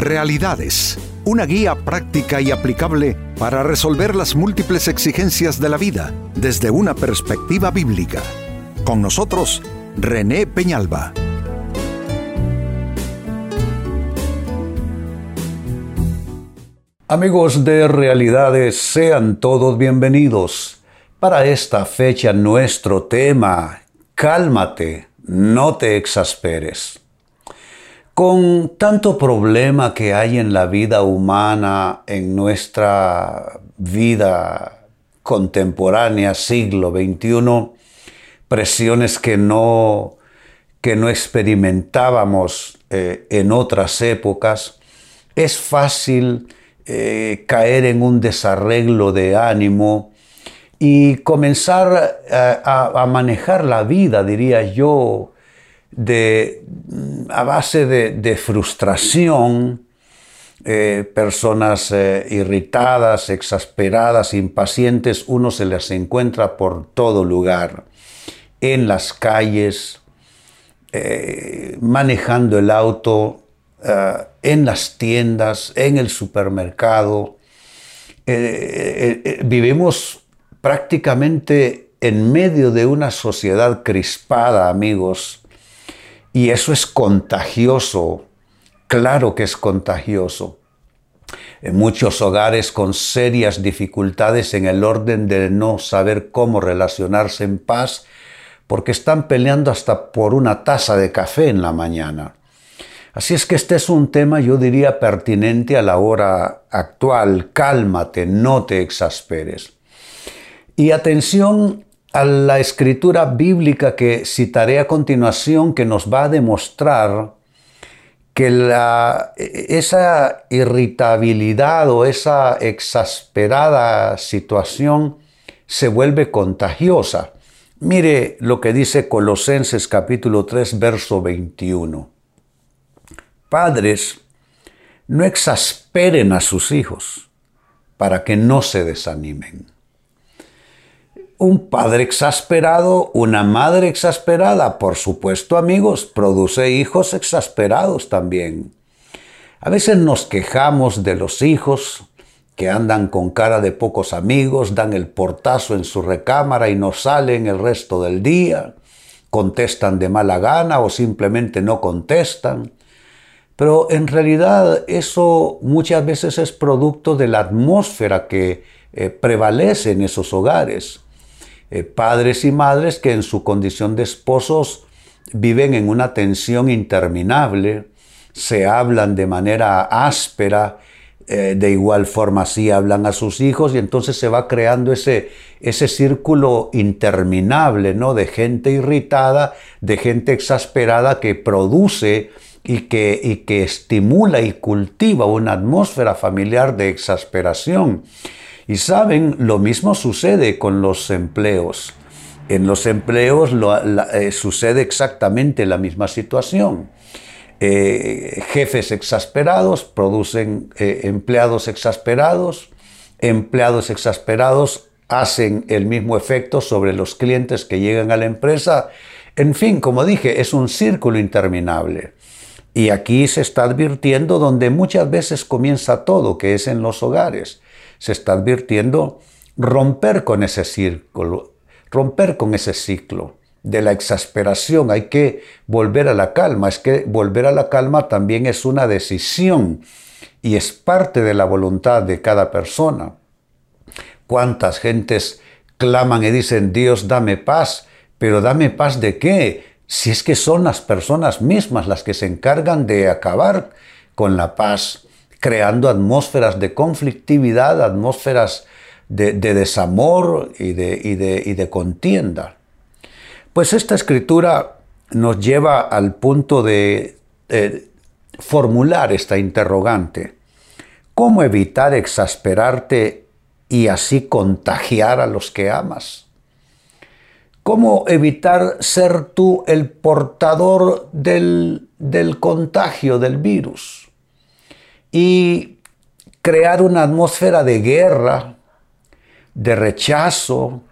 Realidades, una guía práctica y aplicable para resolver las múltiples exigencias de la vida desde una perspectiva bíblica. Con nosotros, René Peñalba. Amigos de Realidades, sean todos bienvenidos. Para esta fecha nuestro tema, cálmate, no te exasperes. Con tanto problema que hay en la vida humana, en nuestra vida contemporánea, siglo XXI, presiones que no, que no experimentábamos eh, en otras épocas, es fácil eh, caer en un desarreglo de ánimo y comenzar a, manejar la vida, diría yo, de, mm, a base de, frustración, eh, personas irritadas, exasperadas, impacientes, uno se las encuentra por todo lugar, en las calles, manejando el auto, eh, en las tiendas, en el supermercado. Eh, eh, vivimos prácticamente en medio de una sociedad crispada, amigos, y eso es contagioso, claro que es contagioso. En muchos hogares con serias dificultades en el orden de no saber cómo relacionarse en paz, porque están peleando hasta por una taza de café en la mañana. Así es que este es un tema, yo diría, pertinente a la hora actual. Cálmate, no te exasperes. Y atención a la escritura bíblica que citaré a continuación, que nos va a demostrar que esa irritabilidad o esa exasperada situación se vuelve contagiosa. Mire lo que dice Colosenses capítulo 3, verso 21. Padres, no exasperen a sus hijos para que no se desanimen. Un padre exasperado, una madre exasperada, por supuesto amigos, produce hijos exasperados también. A veces nos quejamos de los hijos que andan con cara de pocos amigos, dan el portazo en su recámara y no salen el resto del día, contestan de mala gana o simplemente no contestan. Pero en realidad eso muchas veces es producto de la atmósfera que eh, prevalece en esos hogares. Eh, padres y madres que en su condición de esposos viven en una tensión interminable, se hablan de manera áspera, eh, de igual forma así hablan a sus hijos y entonces se va creando ese, ese círculo interminable ¿no? de gente irritada, de gente exasperada que produce y que, y que estimula y cultiva una atmósfera familiar de exasperación. Y saben, lo mismo sucede con los empleos. En los empleos eh, sucede exactamente la misma situación. Eh, jefes exasperados producen eh, empleados exasperados, empleados exasperados hacen el mismo efecto sobre los clientes que llegan a la empresa. En fin, como dije, es un círculo interminable. Y aquí se está advirtiendo donde muchas veces comienza todo, que es en los hogares. Se está advirtiendo romper con ese círculo, romper con ese ciclo de la exasperación. Hay que volver a la calma. Es que volver a la calma también es una decisión y es parte de la voluntad de cada persona. ¿Cuántas gentes claman y dicen, Dios, dame paz? Pero dame paz de qué? si es que son las personas mismas las que se encargan de acabar con la paz, creando atmósferas de conflictividad, atmósferas de, desamor y de, contienda. Pues esta escritura nos lleva al punto de formular esta interrogante. ¿Cómo evitar exasperarte y así contagiar a los que amas? ¿Cómo evitar ser tú el portador del, contagio del virus? Y crear una atmósfera de guerra, de rechazo,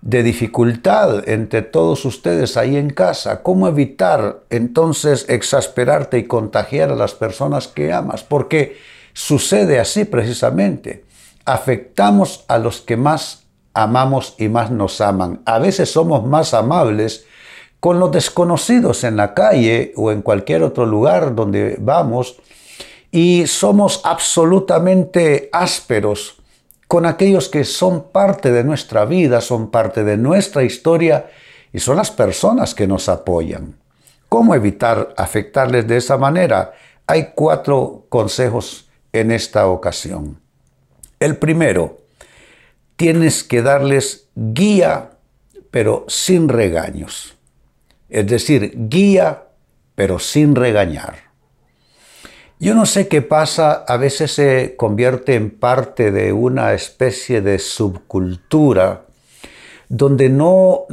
de dificultad entre todos ustedes ahí en casa. ¿Cómo evitar entonces exasperarte y contagiar a las personas que amas? Porque sucede así precisamente. Afectamos a los que más amamos y más nos aman. A veces somos más amables con los desconocidos en la calle o en cualquier otro lugar donde vamos y somos absolutamente ásperos con aquellos que son parte de nuestra vida, son parte de nuestra historia y son las personas que nos apoyan. ¿Cómo evitar afectarles de esa manera? Hay cuatro consejos en esta ocasión. El primero, tienes que darles guía, pero sin regaños. Es decir, guía, pero sin regañar. Yo no sé qué pasa, a veces se convierte en parte de una especie de subcultura donde no...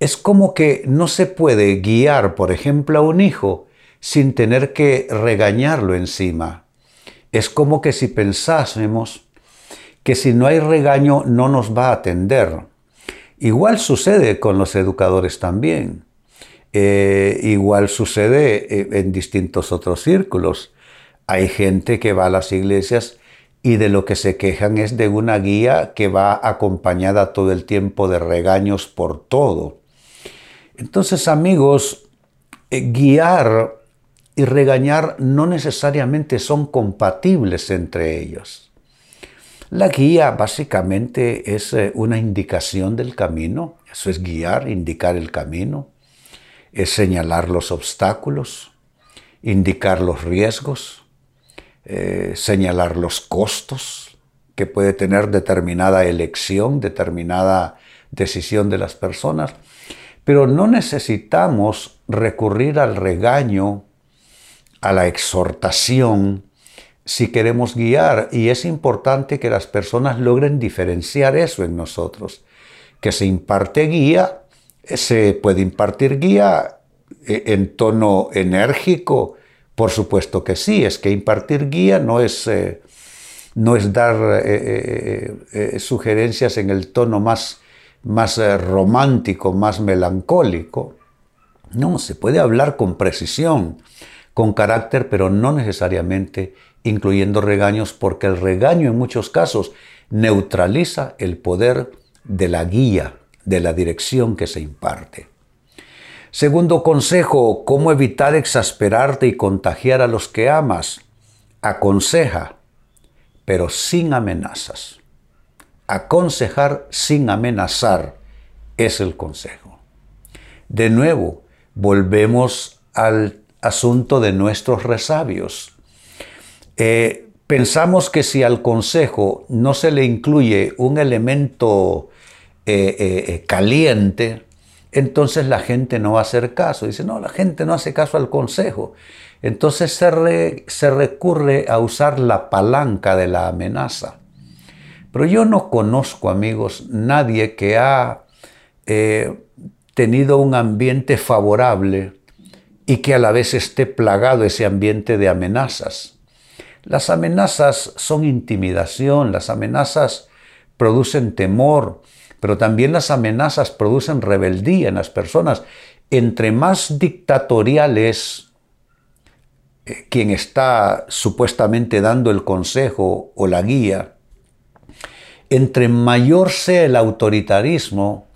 Es como que no se puede guiar, por ejemplo, a un hijo sin tener que regañarlo encima. Es como que si pensásemos que si no hay regaño no nos va a atender. Igual sucede con los educadores también. Eh, igual sucede eh, en distintos otros círculos. Hay gente que va a las iglesias y de lo que se quejan es de una guía que va acompañada todo el tiempo de regaños por todo. Entonces, amigos, eh, guiar y regañar no necesariamente son compatibles entre ellos. La guía básicamente es una indicación del camino, eso es guiar, indicar el camino es señalar los obstáculos, indicar los riesgos, eh, señalar los costos que puede tener determinada elección, determinada decisión de las personas. Pero no necesitamos recurrir al regaño, a la exhortación, si queremos guiar. Y es importante que las personas logren diferenciar eso en nosotros, que se imparte guía ¿Se puede impartir guía eh, en tono enérgico? Por supuesto que sí, es que impartir guía no es, eh, no es dar eh, sugerencias en el tono más, más romántico, más melancólico. No, se puede hablar con precisión, con carácter, pero no necesariamente incluyendo regaños, porque el regaño en muchos casos neutraliza el poder de la guía de la dirección que se imparte. Segundo consejo, cómo evitar exasperarte y contagiar a los que amas. Aconseja, pero sin amenazas. Aconsejar sin amenazar es el consejo. De nuevo, volvemos al asunto de nuestros resabios. Eh, pensamos que si al consejo no se le incluye un elemento eh, eh, eh, caliente, entonces la gente no va a hacer caso. Dice, no, la gente no hace caso al consejo. Entonces se, se recurre a usar la palanca de la amenaza. Pero yo no conozco, amigos, nadie que ha tenido un ambiente favorable y que a la vez esté plagado ese ambiente de amenazas. Las amenazas son intimidación, las amenazas producen temor, pero también las amenazas producen rebeldía en las personas. Entre más dictatorial es eh, quien está supuestamente dando el consejo o la guía, entre mayor sea el autoritarismo,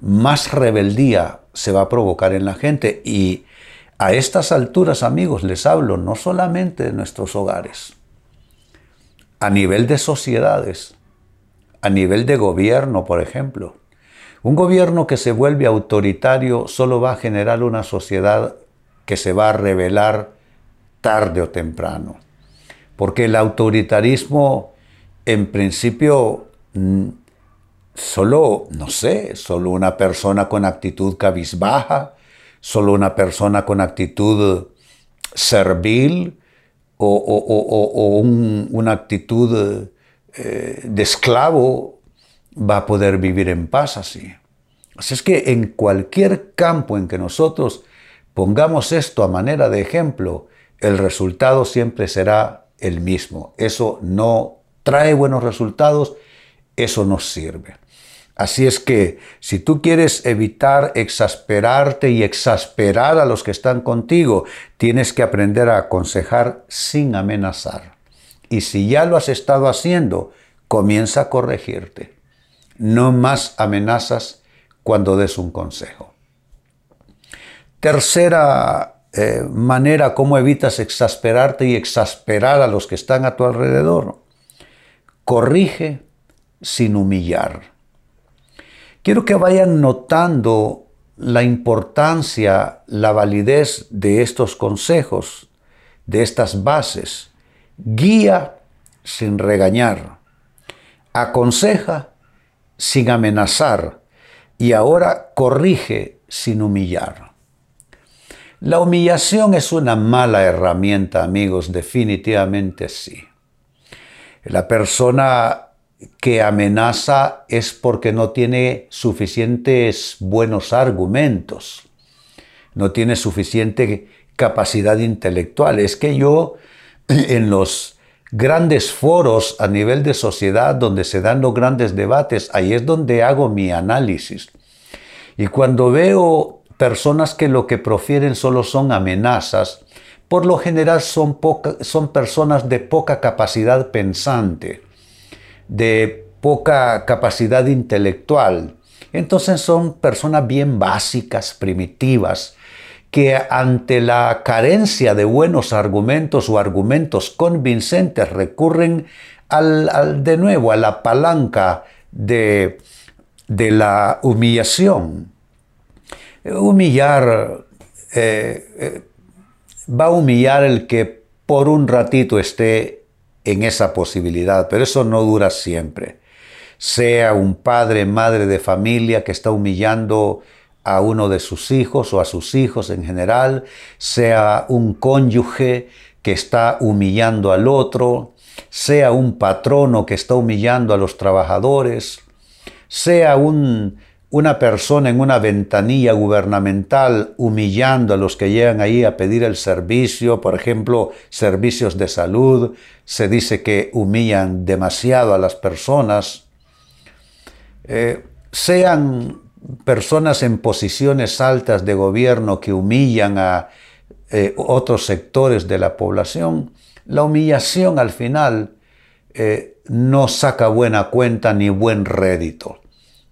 más rebeldía se va a provocar en la gente. Y a estas alturas, amigos, les hablo no solamente de nuestros hogares, a nivel de sociedades, a nivel de gobierno, por ejemplo. Un gobierno que se vuelve autoritario solo va a generar una sociedad que se va a revelar tarde o temprano. Porque el autoritarismo, en principio, mm, solo, no sé, solo una persona con actitud cabizbaja, solo una persona con actitud servil o, una actitud eh, de esclavo va a poder vivir en paz así. Así es que en cualquier campo en que nosotros pongamos esto a manera de ejemplo, el resultado siempre será el mismo. Eso no trae buenos resultados, eso no sirve. Así es que si tú quieres evitar exasperarte y exasperar a los que están contigo, tienes que aprender a aconsejar sin amenazar. Y si ya lo has estado haciendo, comienza a corregirte. No más amenazas cuando des un consejo. Tercera eh, manera, ¿cómo evitas exasperarte y exasperar a los que están a tu alrededor? Corrige sin humillar. Quiero que vayan notando la importancia, la validez de estos consejos, de estas bases. Guía sin regañar, aconseja sin amenazar y ahora corrige sin humillar. La humillación es una mala herramienta, amigos, definitivamente sí. La persona que amenaza es porque no tiene suficientes buenos argumentos, no tiene suficiente capacidad intelectual. Es que yo en los grandes foros a nivel de sociedad donde se dan los grandes debates, ahí es donde hago mi análisis. Y cuando veo personas que lo que profieren solo son amenazas, por lo general son, son personas de poca capacidad pensante de poca capacidad intelectual. Entonces son personas bien básicas, primitivas, que ante la carencia de buenos argumentos o argumentos convincentes recurren al, de nuevo a la palanca de, la humillación. Humillar eh, eh, va a humillar el que por un ratito esté en esa posibilidad, pero eso no dura siempre. Sea un padre, madre de familia que está humillando a uno de sus hijos o a sus hijos en general, sea un cónyuge que está humillando al otro, sea un patrono que está humillando a los trabajadores, sea un una persona en una ventanilla gubernamental humillando a los que llegan ahí a pedir el servicio, por ejemplo, servicios de salud, se dice que humillan demasiado a las personas, eh, sean personas en posiciones altas de gobierno que humillan a eh, otros sectores de la población, la humillación al final eh, no saca buena cuenta ni buen rédito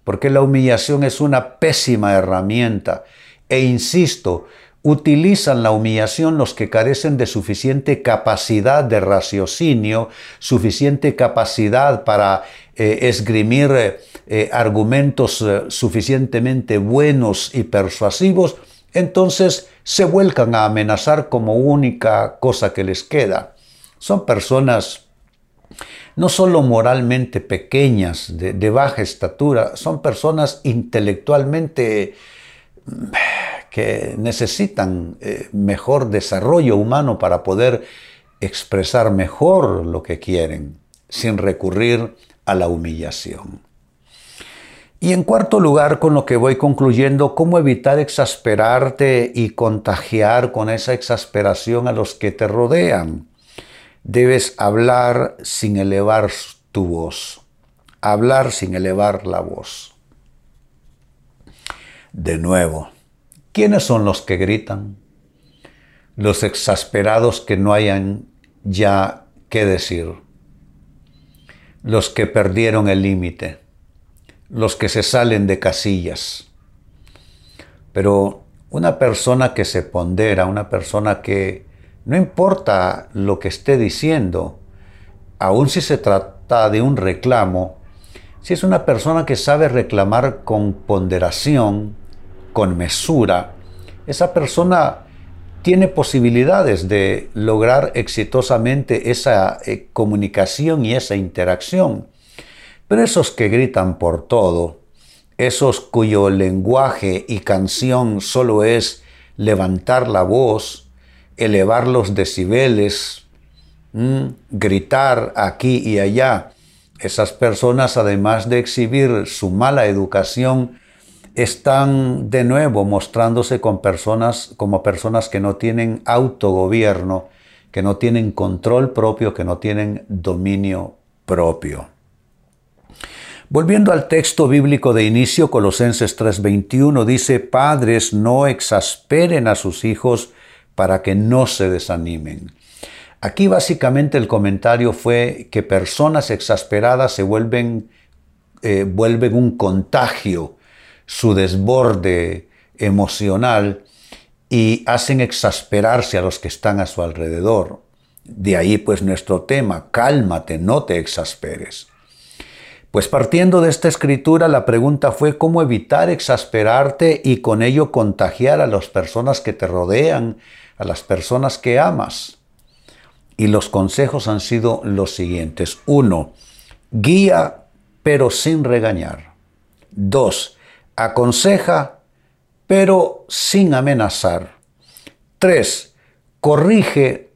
porque la humillación es una pésima herramienta. E insisto, utilizan la humillación los que carecen de suficiente capacidad de raciocinio, suficiente capacidad para eh, esgrimir eh, eh, argumentos suficientemente buenos y persuasivos, entonces se vuelcan a amenazar como única cosa que les queda. Son personas no solo moralmente pequeñas, de, baja estatura, son personas intelectualmente mm, que necesitan eh, mejor desarrollo humano para poder expresar mejor lo que quieren, sin recurrir a la humillación. Y en cuarto lugar, con lo que voy concluyendo, cómo evitar exasperarte y contagiar con esa exasperación a los que te rodean. Debes hablar sin elevar tu voz. Hablar sin elevar la voz. De nuevo, ¿quiénes son los que gritan? Los exasperados que no hayan ya qué decir. Los que perdieron el límite. Los que se salen de casillas. Pero una persona que se pondera, una persona que no importa lo que esté diciendo, aun si se trata de un reclamo, si es una persona que sabe reclamar con ponderación, con mesura, esa persona tiene posibilidades de lograr exitosamente esa eh, comunicación y esa interacción. Pero esos que gritan por todo, esos cuyo lenguaje y canción solo es levantar la voz, elevar los decibeles, gritar aquí y allá. Esas personas, además de exhibir su mala educación, están de nuevo mostrándose con personas, como personas que no tienen autogobierno, que no tienen control propio, que no tienen dominio propio. Volviendo al texto bíblico de inicio, Colosenses 3:21 dice, Padres, no exasperen a sus hijos para que no se desanimen. Aquí básicamente el comentario fue que personas exasperadas se vuelven, eh, vuelven un contagio, su desborde emocional y hacen exasperarse a los que están a su alrededor. De ahí pues nuestro tema, cálmate, no te exasperes. Pues partiendo de esta escritura, la pregunta fue cómo evitar exasperarte y con ello contagiar a las personas que te rodean, a las personas que amas. Y los consejos han sido los siguientes. Uno, guía pero sin regañar. Dos, aconseja pero sin amenazar. Tres, corrige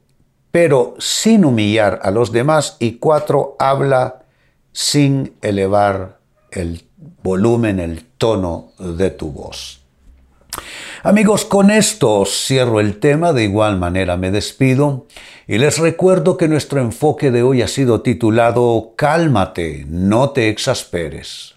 pero sin humillar a los demás. Y cuatro, habla sin elevar el volumen, el tono de tu voz. Amigos, con esto cierro el tema, de igual manera me despido y les recuerdo que nuestro enfoque de hoy ha sido titulado Cálmate, no te exasperes.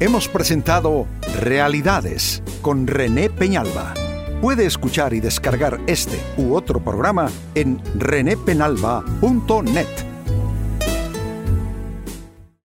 Hemos presentado Realidades con René Peñalba. Puede escuchar y descargar este u otro programa en renépenalba.net